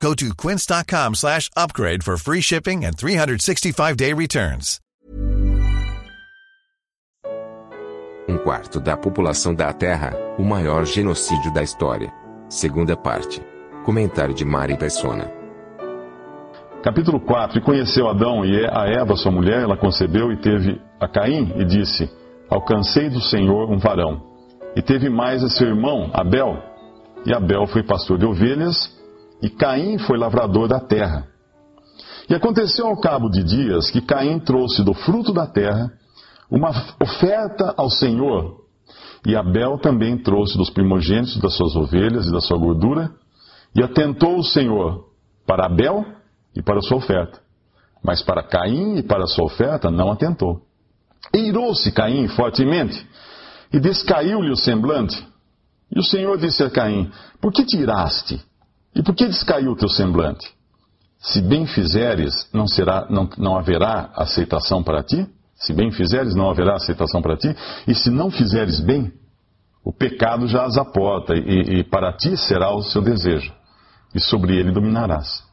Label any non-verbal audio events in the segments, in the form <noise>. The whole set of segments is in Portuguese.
Go to quince.com slash upgrade for free shipping and 365-day returns. Um quarto da população da Terra, o maior genocídio da história. Segunda parte. Comentário de Mari Persona. Capítulo 4 E conheceu Adão e a Eva, sua mulher, ela concebeu e teve a Caim, e disse: Alcancei do Senhor um varão. E teve mais a seu irmão, Abel. E Abel foi pastor de ovelhas, e Caim foi lavrador da terra. E aconteceu ao cabo de dias que Caim trouxe do fruto da terra uma oferta ao Senhor. E Abel também trouxe dos primogênitos das suas ovelhas e da sua gordura, e atentou o Senhor para Abel e para a sua oferta. Mas para Caim e para a sua oferta não atentou. Irou-se Caim fortemente, e descaiu-lhe o semblante. E o Senhor disse a Caim: Por que tiraste? E por que descaiu o teu semblante? Se bem fizeres, não, será, não, não haverá aceitação para ti? Se bem fizeres, não haverá aceitação para ti. E se não fizeres bem, o pecado já as aporta, e, e para ti será o seu desejo, e sobre ele dominarás.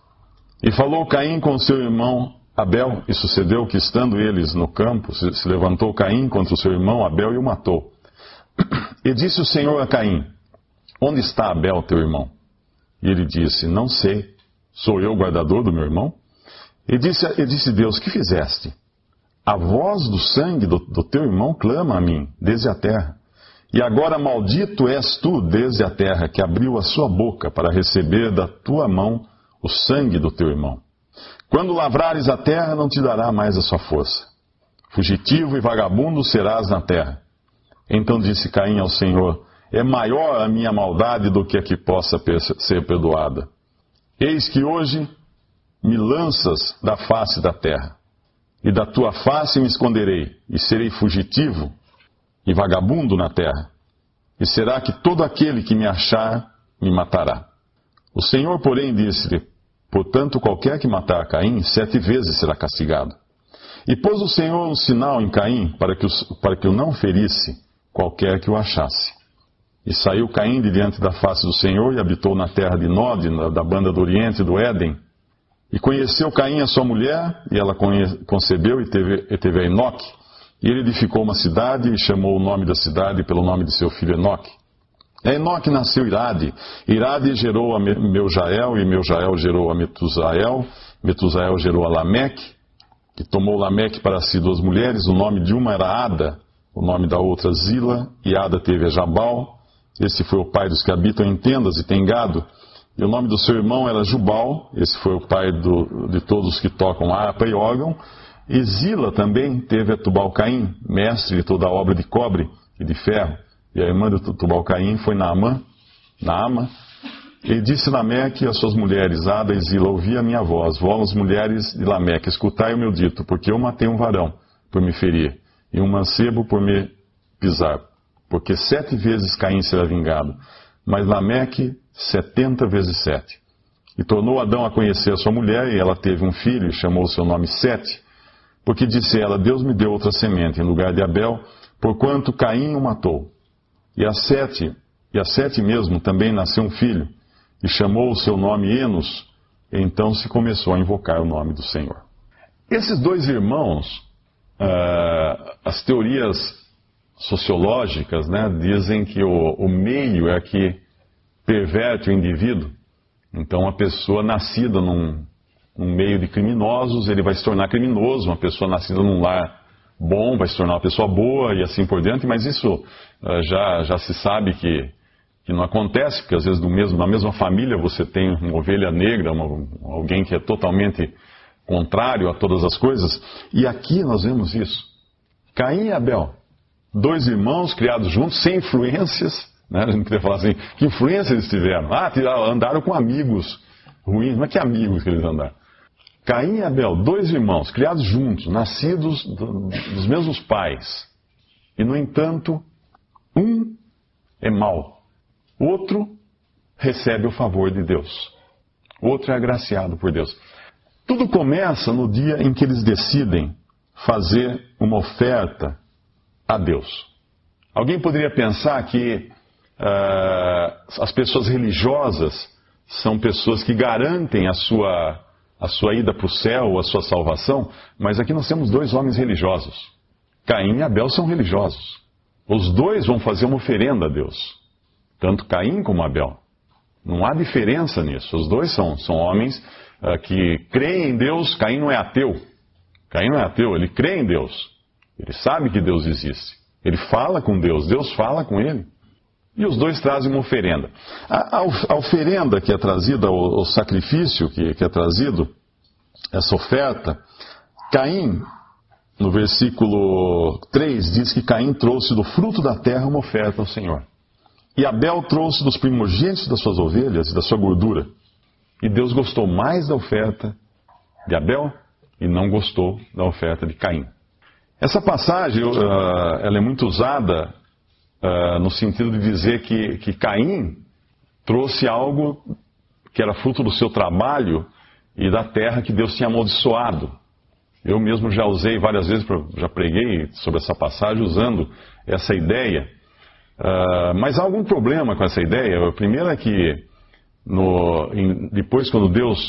E falou Caim com seu irmão Abel, e sucedeu que, estando eles no campo, se, se levantou Caim contra o seu irmão Abel e o matou. <clears throat> E disse o Senhor a Caim: Onde está Abel, teu irmão? E ele disse: Não sei. Sou eu o guardador do meu irmão? E disse, e disse Deus: Que fizeste? A voz do sangue do, do teu irmão clama a mim, desde a terra. E agora maldito és tu desde a terra, que abriu a sua boca para receber da tua mão o sangue do teu irmão. Quando lavrares a terra, não te dará mais a sua força. Fugitivo e vagabundo serás na terra. Então disse Caim ao Senhor: É maior a minha maldade do que a que possa ser perdoada. Eis que hoje me lanças da face da terra e da tua face me esconderei, e serei fugitivo e vagabundo na terra. E será que todo aquele que me achar me matará. O Senhor, porém, disse-lhe: Portanto, qualquer que matar Caim, sete vezes será castigado. E pôs o Senhor um sinal em Caim para que, para que o não ferisse qualquer que o achasse. E saiu Caim de diante da face do Senhor e habitou na terra de Nod, da banda do Oriente do Éden, e conheceu Caim a sua mulher, e ela concebeu e teve, e teve a Enoque. E ele edificou uma cidade e chamou o nome da cidade pelo nome de seu filho Enoque. A Enoque nasceu Irade. Irade gerou a Meujael, e Meujael gerou a Metusael. Metusael gerou a Lameque, que tomou Lameque para si duas mulheres. O nome de uma era Ada, o nome da outra Zila, e Ada teve a Jabal. Esse foi o pai dos que habitam em tendas e tem gado. E o nome do seu irmão era Jubal, esse foi o pai do, de todos que tocam harpa e órgão. E Zila também teve a Tubal-Caim, mestre de toda a obra de cobre e de ferro. E a irmã de Tubal-Caim foi Naamã, Naama. E disse Lameque às suas mulheres, Ada e Zila, ouvi a minha voz, vós mulheres de Lameque, escutai o meu dito, porque eu matei um varão por me ferir, e um mancebo por me pisar, porque sete vezes Caim será vingado. Mas Lameque setenta vezes sete. E tornou Adão a conhecer a sua mulher, e ela teve um filho, e chamou o seu nome Sete, porque disse ela, Deus me deu outra semente em lugar de Abel, porquanto Caim o matou. E a Sete, e a Sete mesmo também nasceu um filho, e chamou o seu nome Enos, então se começou a invocar o nome do Senhor. Esses dois irmãos, uh, as teorias sociológicas né, dizem que o, o meio é que perverte o indivíduo. Então, uma pessoa nascida num, num meio de criminosos, ele vai se tornar criminoso. Uma pessoa nascida num lar bom vai se tornar uma pessoa boa e assim por diante. Mas isso uh, já, já se sabe que, que não acontece, porque às vezes do mesmo, na mesma família você tem uma ovelha negra, uma, alguém que é totalmente contrário a todas as coisas. E aqui nós vemos isso. Caim e Abel, dois irmãos criados juntos, sem influências né? A gente queria falar assim, que influência eles tiveram? Ah, andaram com amigos ruins. Mas que amigos que eles andaram? Caim e Abel, dois irmãos, criados juntos, nascidos dos mesmos pais. E, no entanto, um é mau, outro recebe o favor de Deus, outro é agraciado por Deus. Tudo começa no dia em que eles decidem fazer uma oferta a Deus. Alguém poderia pensar que uh, as pessoas religiosas são pessoas que garantem a sua, a sua ida para o céu, a sua salvação, mas aqui nós temos dois homens religiosos. Caim e Abel são religiosos. Os dois vão fazer uma oferenda a Deus, tanto Caim como Abel. Não há diferença nisso. Os dois são, são homens uh, que creem em Deus. Caim não é ateu. Caim não é ateu, ele crê em Deus. Ele sabe que Deus existe. Ele fala com Deus, Deus fala com ele. E os dois trazem uma oferenda. A, a, a oferenda que é trazida, o, o sacrifício que, que é trazido, essa oferta, Caim, no versículo 3, diz que Caim trouxe do fruto da terra uma oferta ao Senhor. E Abel trouxe dos primogênitos das suas ovelhas e da sua gordura. E Deus gostou mais da oferta de Abel e não gostou da oferta de Caim. Essa passagem uh, ela é muito usada uh, no sentido de dizer que, que Caim trouxe algo que era fruto do seu trabalho e da terra que Deus tinha amaldiçoado. Eu mesmo já usei várias vezes, já preguei sobre essa passagem usando essa ideia. Uh, mas há algum problema com essa ideia? O primeiro é que no, em, depois, quando Deus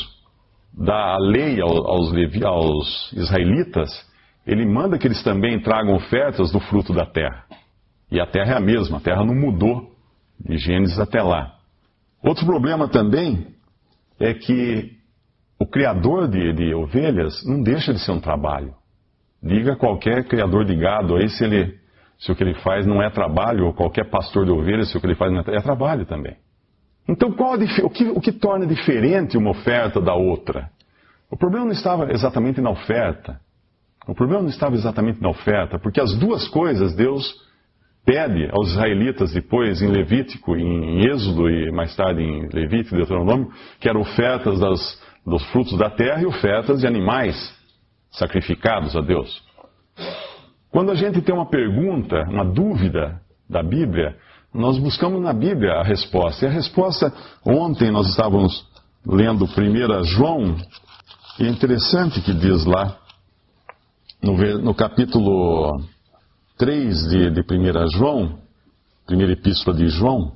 dá a lei aos, aos israelitas, ele manda que eles também tragam ofertas do fruto da terra. E a terra é a mesma, a terra não mudou de Gênesis até lá. Outro problema também é que o criador de, de ovelhas não deixa de ser um trabalho. Diga qualquer criador de gado aí se, ele, se o que ele faz não é trabalho, ou qualquer pastor de ovelhas se o que ele faz não é, é trabalho também. Então, qual o, que, o que torna diferente uma oferta da outra? O problema não estava exatamente na oferta. O problema não estava exatamente na oferta, porque as duas coisas Deus pede aos israelitas depois em Levítico, em Êxodo e mais tarde em Levítico e Deuteronômio, que eram ofertas das, dos frutos da terra e ofertas de animais sacrificados a Deus. Quando a gente tem uma pergunta, uma dúvida da Bíblia, nós buscamos na Bíblia a resposta. E a resposta, ontem nós estávamos lendo 1 João, e é interessante que diz lá, no, no capítulo 3 de, de 1 João, primeira epístola de João,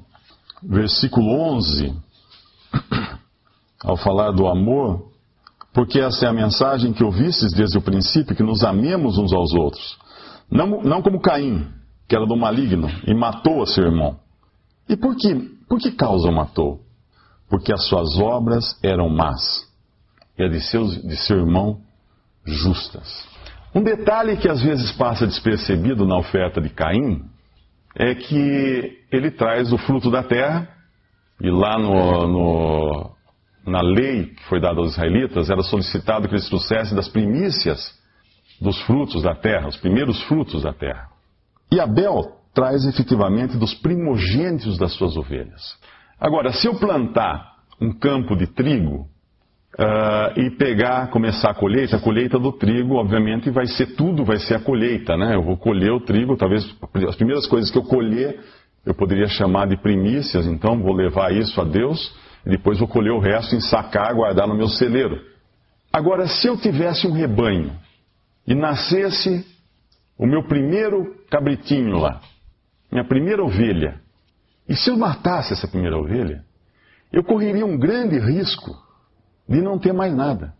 versículo 11, ao falar do amor, porque essa é a mensagem que ouvistes desde o princípio, que nos amemos uns aos outros. Não, não como Caim, que era do maligno, e matou a seu irmão. E por que, por que causa o matou? Porque as suas obras eram más, e a de, seus, de seu irmão justas. Um detalhe que às vezes passa despercebido na oferta de Caim é que ele traz o fruto da terra, e lá no, no, na lei que foi dada aos israelitas era solicitado que eles trouxessem das primícias dos frutos da terra, os primeiros frutos da terra. E Abel traz efetivamente dos primogênitos das suas ovelhas. Agora, se eu plantar um campo de trigo uh, e pegar, começar a colheita, a colheita do trigo, obviamente, vai ser tudo, vai ser a colheita, né? Eu vou colher o trigo, talvez as primeiras coisas que eu colher, eu poderia chamar de primícias, então vou levar isso a Deus, e depois vou colher o resto, ensacar, guardar no meu celeiro. Agora, se eu tivesse um rebanho e nascesse o meu primeiro cabritinho lá, minha primeira ovelha, e se eu matasse essa primeira ovelha, eu correria um grande risco de não ter mais nada.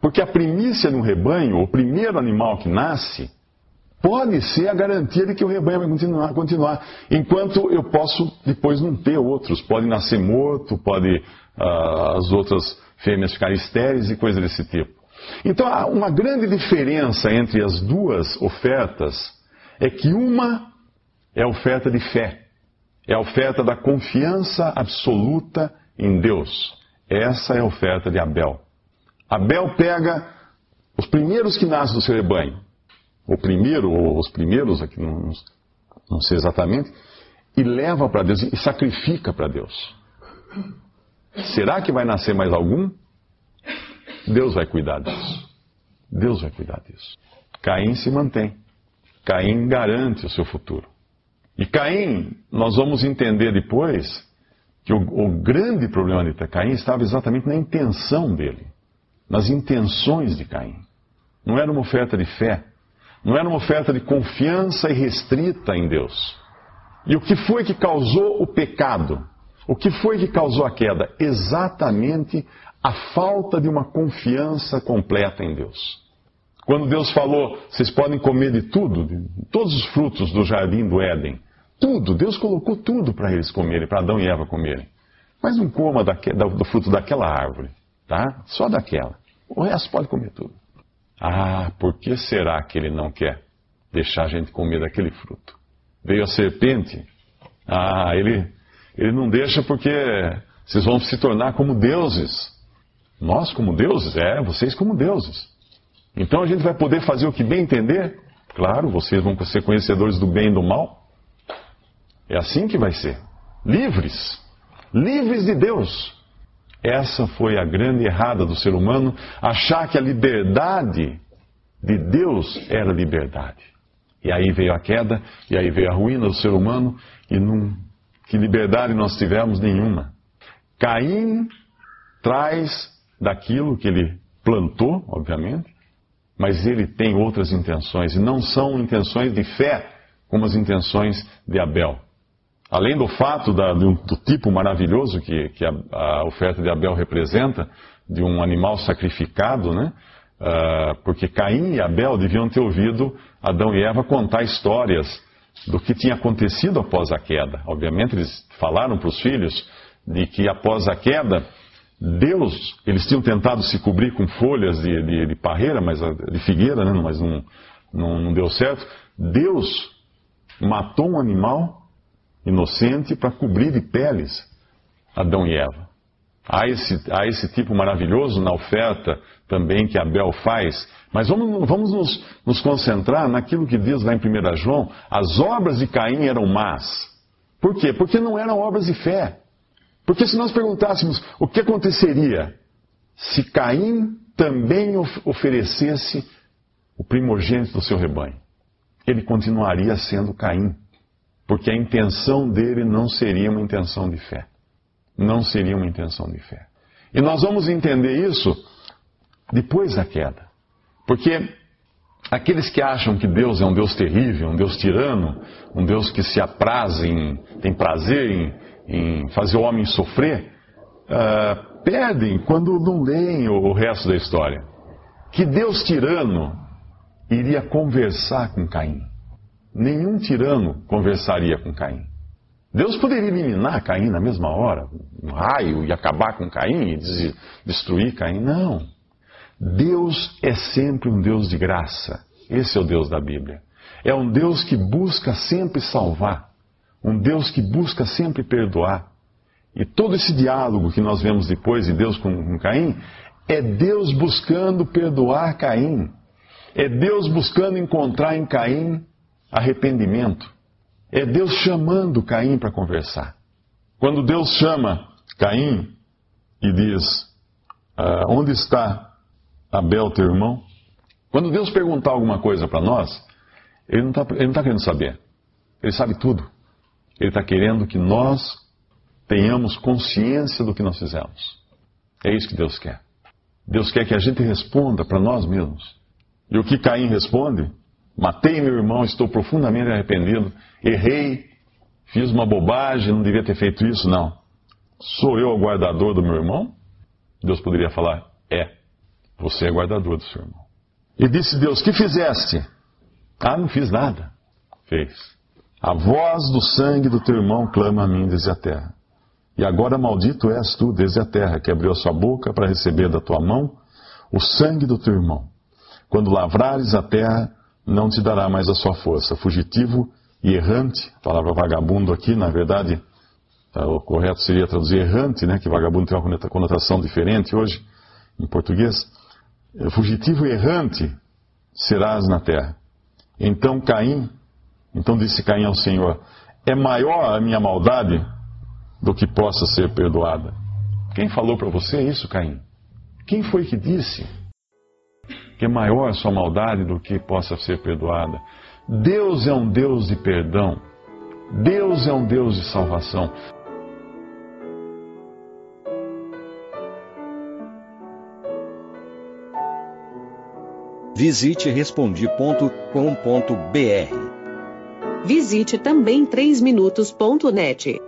Porque a primícia de um rebanho, o primeiro animal que nasce, pode ser a garantia de que o rebanho vai continuar, continuar enquanto eu posso depois não ter outros. Pode nascer morto, pode uh, as outras fêmeas ficarem estéreis e coisas desse tipo. Então, uma grande diferença entre as duas ofertas é que uma é a oferta de fé, é a oferta da confiança absoluta em Deus. Essa é a oferta de Abel. Abel pega os primeiros que nascem do seu rebanho, o primeiro, ou os primeiros, aqui não, não sei exatamente, e leva para Deus e sacrifica para Deus. Será que vai nascer mais algum? Deus vai cuidar disso. Deus vai cuidar disso. Caim se mantém. Caim garante o seu futuro. E Caim, nós vamos entender depois que o, o grande problema de Caim estava exatamente na intenção dele, nas intenções de Caim. Não era uma oferta de fé, não era uma oferta de confiança irrestrita em Deus. E o que foi que causou o pecado? O que foi que causou a queda? Exatamente a falta de uma confiança completa em Deus. Quando Deus falou, vocês podem comer de tudo, de todos os frutos do jardim do Éden, tudo, Deus colocou tudo para eles comerem, para Adão e Eva comerem. Mas não coma do fruto daquela árvore, tá? Só daquela. O resto pode comer tudo. Ah, por que será que ele não quer deixar a gente comer daquele fruto? Veio a serpente. Ah, ele, ele não deixa porque vocês vão se tornar como deuses. Nós como deuses? É, vocês como deuses. Então a gente vai poder fazer o que bem entender? Claro, vocês vão ser conhecedores do bem e do mal. É assim que vai ser. Livres. Livres de Deus. Essa foi a grande errada do ser humano, achar que a liberdade de Deus era liberdade. E aí veio a queda, e aí veio a ruína do ser humano, e não, que liberdade nós tivemos nenhuma. Caim traz daquilo que ele plantou, obviamente, mas ele tem outras intenções, e não são intenções de fé como as intenções de Abel. Além do fato da, do, do, tipo maravilhoso que, que a, a, oferta de Abel representa, de um animal sacrificado, né? Uh, porque Caim e Abel deviam ter ouvido Adão e Eva contar histórias do que tinha acontecido após a queda. Obviamente, eles falaram para os filhos de que após a queda, Deus, eles tinham tentado se cobrir com folhas de, de, de parreira, mas, de figueira, né? mas não, não, não deu certo. Deus matou um animal inocente para cobrir de peles Adão e Eva. Há esse, há esse tipo maravilhoso na oferta também que Abel faz, mas vamos, vamos nos, nos concentrar naquilo que diz lá em 1 João: as obras de Caim eram más. Por quê? Porque não eram obras de fé. Porque se nós perguntássemos o que aconteceria se Caim também oferecesse o primogênito do seu rebanho, ele continuaria sendo Caim porque a intenção dele não seria uma intenção de fé. Não seria uma intenção de fé. E nós vamos entender isso depois da queda. Porque aqueles que acham que Deus é um Deus terrível, um Deus tirano, um Deus que se apraz em, tem prazer em, em fazer o homem sofrer, uh, perdem quando não leem o, o resto da história. Que Deus tirano iria conversar com Caim nenhum tirano conversaria com Caim. Deus poderia eliminar Caim na mesma hora, um raio, e acabar com Caim e destruir Caim. Não. Deus é sempre um Deus de graça. Esse é o Deus da Bíblia. É um Deus que busca sempre salvar. Um Deus que busca sempre perdoar. E todo esse diálogo que nós vemos depois de Deus com, com Caim é Deus buscando perdoar Caim. É Deus buscando encontrar em Caim arrependimento. É Deus chamando Caim para conversar. Quando Deus chama Caim e diz: ah, Onde está Abel, teu irmão? Quando Deus perguntar alguma coisa para nós, Ele não está tá querendo saber. Ele sabe tudo. Ele está querendo que nós tenhamos consciência do que nós fizemos. É isso que Deus quer. Deus quer que a gente responda para nós mesmos. E o que Caim responde? Matei meu irmão, estou profundamente arrependido. Errei, fiz uma bobagem, não devia ter feito isso, não. Sou eu o guardador do meu irmão? Deus poderia falar: É, você é guardador do seu irmão. E disse Deus: Que fizeste? Ah, não fiz nada. Fez. A voz do sangue do teu irmão clama a mim desde a terra. E agora maldito és tu desde a terra, que abriu a sua boca para receber da tua mão o sangue do teu irmão. Quando lavrares a terra, não te dará mais a sua força. Fugitivo e errante, a palavra vagabundo aqui, na verdade, tá, o correto seria traduzir errante, né, que vagabundo tem uma conotação diferente hoje, em português. Fugitivo e errante serás na terra. Então Caim, então disse Caim ao Senhor: É maior a minha maldade do que possa ser perdoada. Quem falou para você isso, Caim? Quem foi que disse que é maior a sua maldade do que possa ser perdoada? Deus é um Deus de perdão. Deus é um Deus de salvação. Visite respondi.com.br. Visite também 3minutos.net.